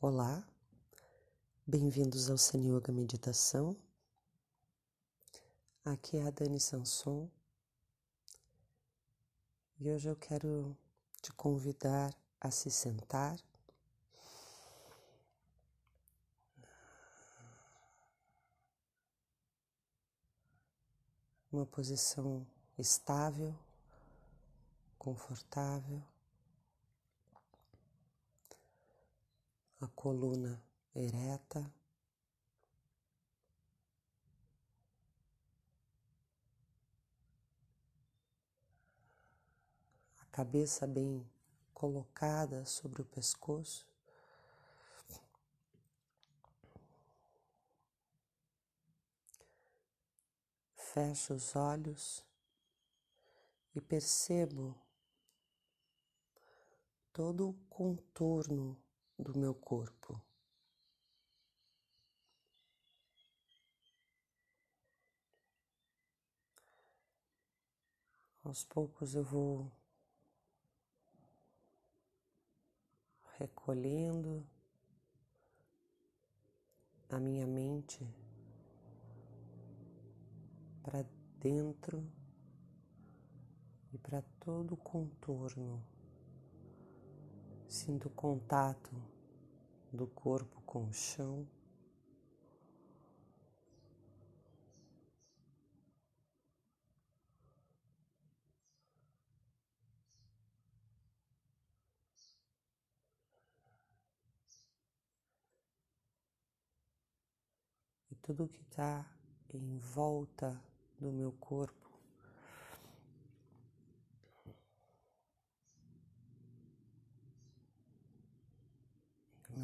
Olá, bem-vindos ao Zen Yoga Meditação. Aqui é a Dani Sanson e hoje eu quero te convidar a se sentar. Uma posição estável, confortável. A coluna ereta. A cabeça bem colocada sobre o pescoço. Fecho os olhos e percebo todo o contorno do meu corpo. Aos poucos eu vou recolhendo a minha mente para dentro e para todo o contorno Sinto o contato do corpo com o chão. E tudo que está em volta do meu corpo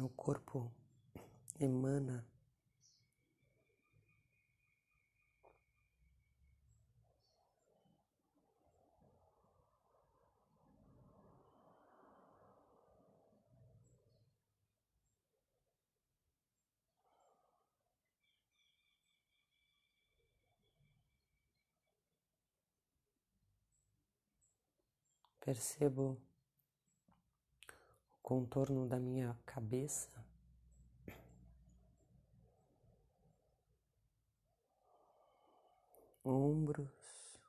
meu corpo emana percebo contorno da minha cabeça. Ombros,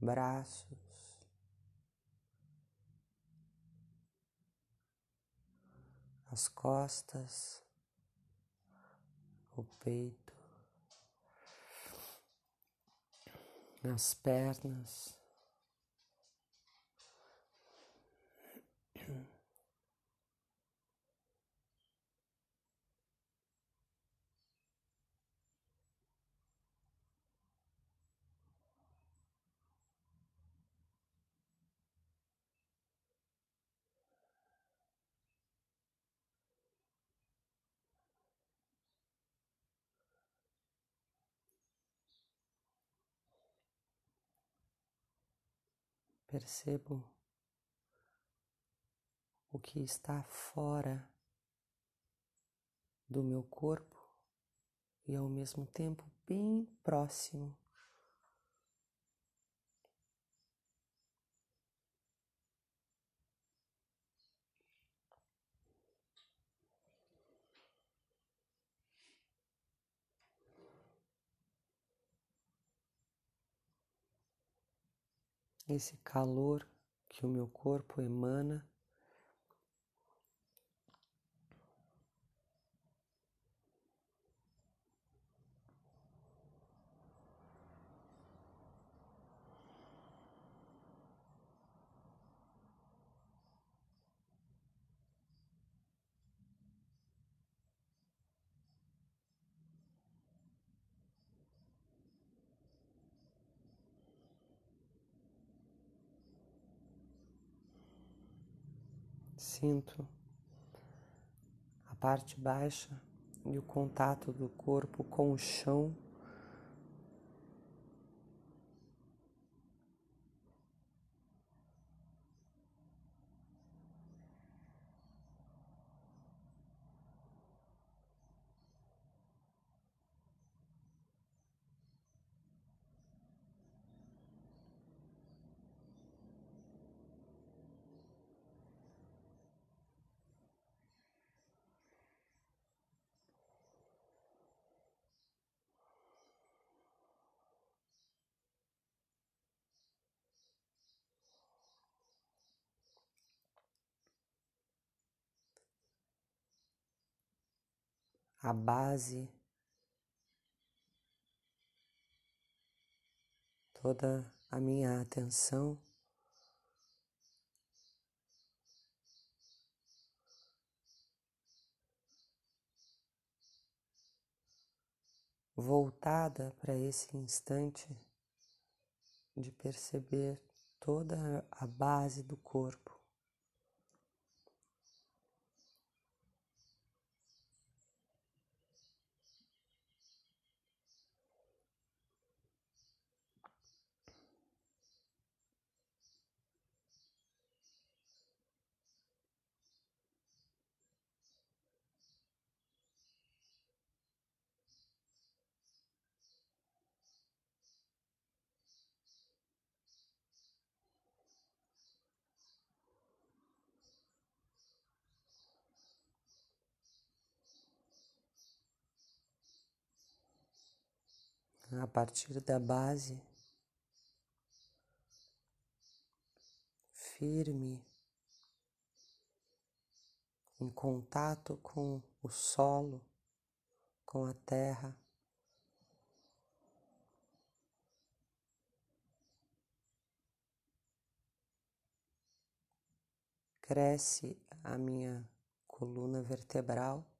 braços, as costas, o peito, as pernas. Percebo o que está fora do meu corpo e ao mesmo tempo bem próximo. Esse calor que o meu corpo emana Sinto a parte baixa e o contato do corpo com o chão. A base, toda a minha atenção voltada para esse instante de perceber toda a base do corpo. A partir da base, firme, em contato com o solo, com a terra. Cresce a minha coluna vertebral.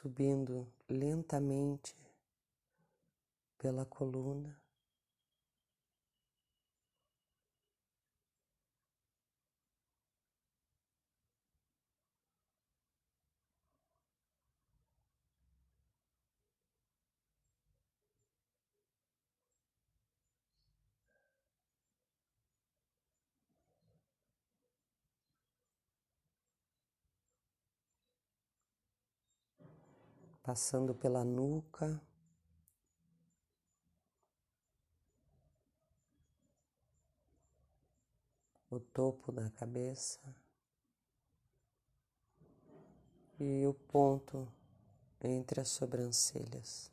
Subindo lentamente pela coluna. Passando pela nuca. O topo da cabeça e o ponto entre as sobrancelhas.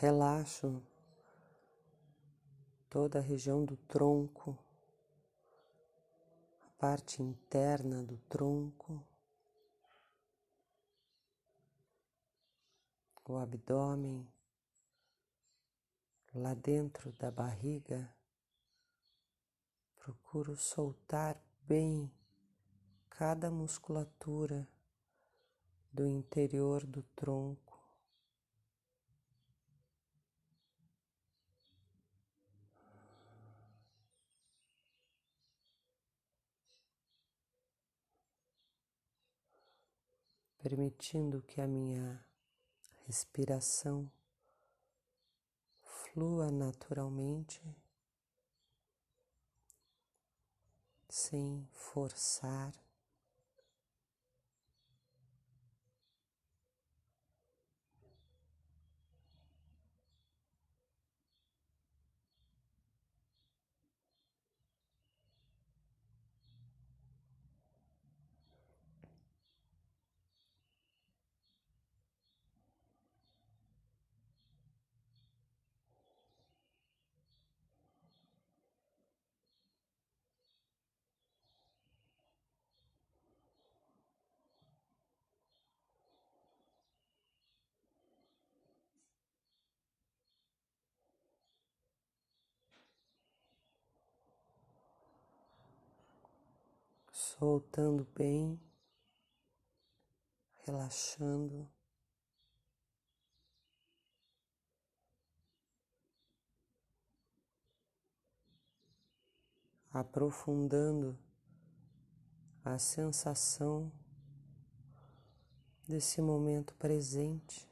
Relaxo toda a região do tronco, a parte interna do tronco, o abdômen, lá dentro da barriga. Procuro soltar bem cada musculatura do interior do tronco. Permitindo que a minha respiração flua naturalmente, sem forçar. soltando bem, relaxando. Aprofundando a sensação desse momento presente.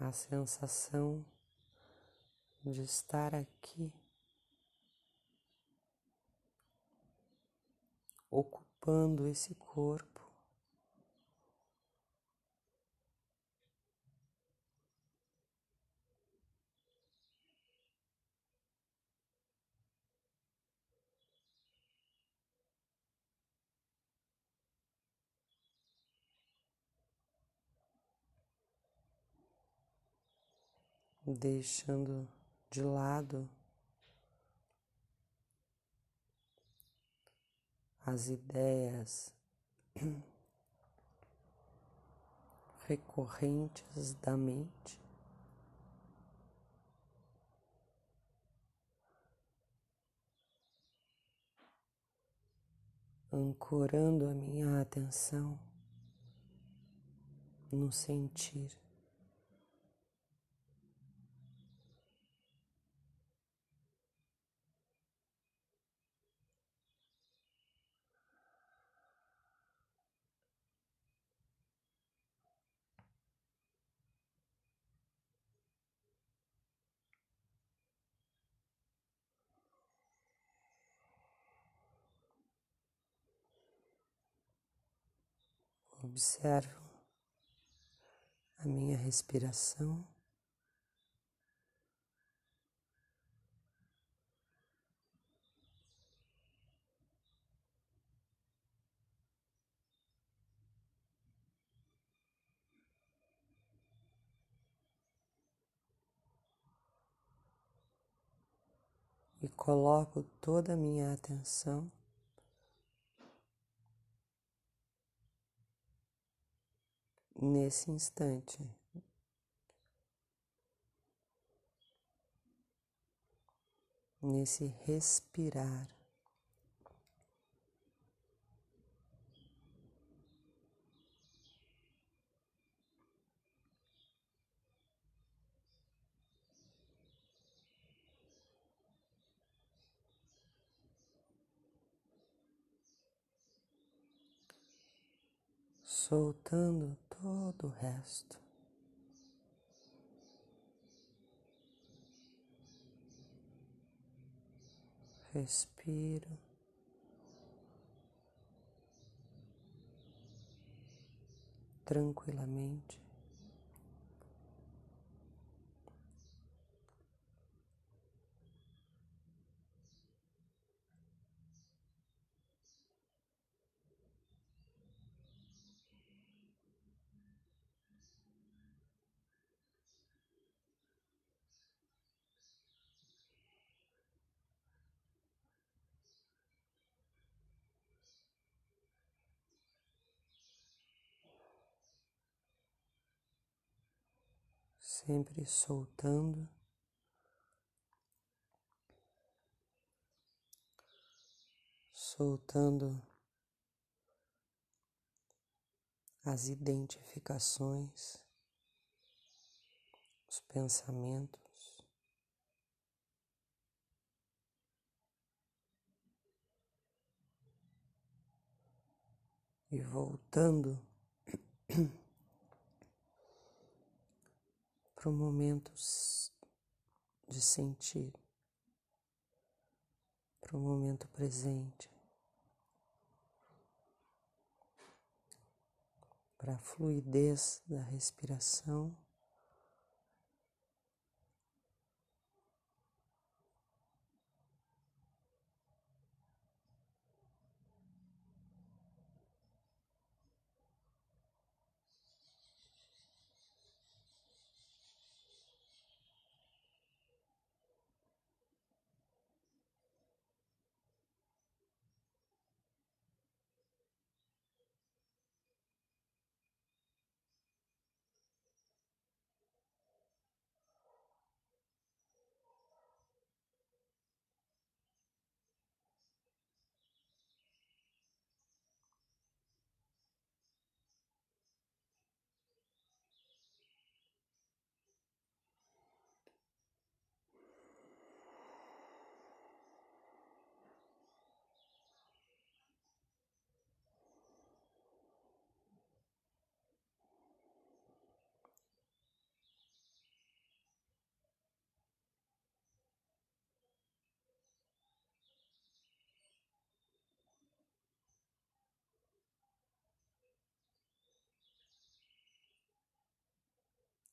A sensação de estar aqui ocupando esse corpo. Deixando de lado as ideias recorrentes da mente. Ancorando a minha atenção no sentir. Observo a minha respiração. E coloco toda a minha atenção nesse instante. Nesse respirar. Soltando todo o resto. Respiro. Tranquilamente. Sempre soltando. Soltando as identificações, os pensamentos. E voltando para o momento de sentir, para o momento presente, para a fluidez da respiração.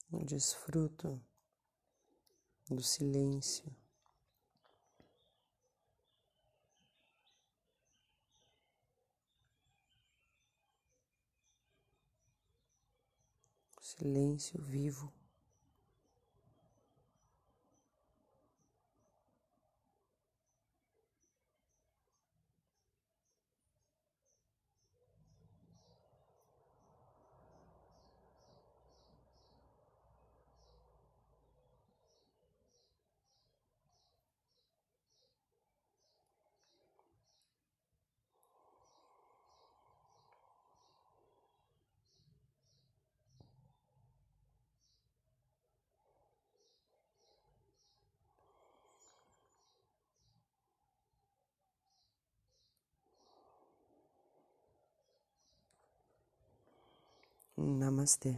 Eu desfruto do silêncio. Silêncio vivo. Namastê.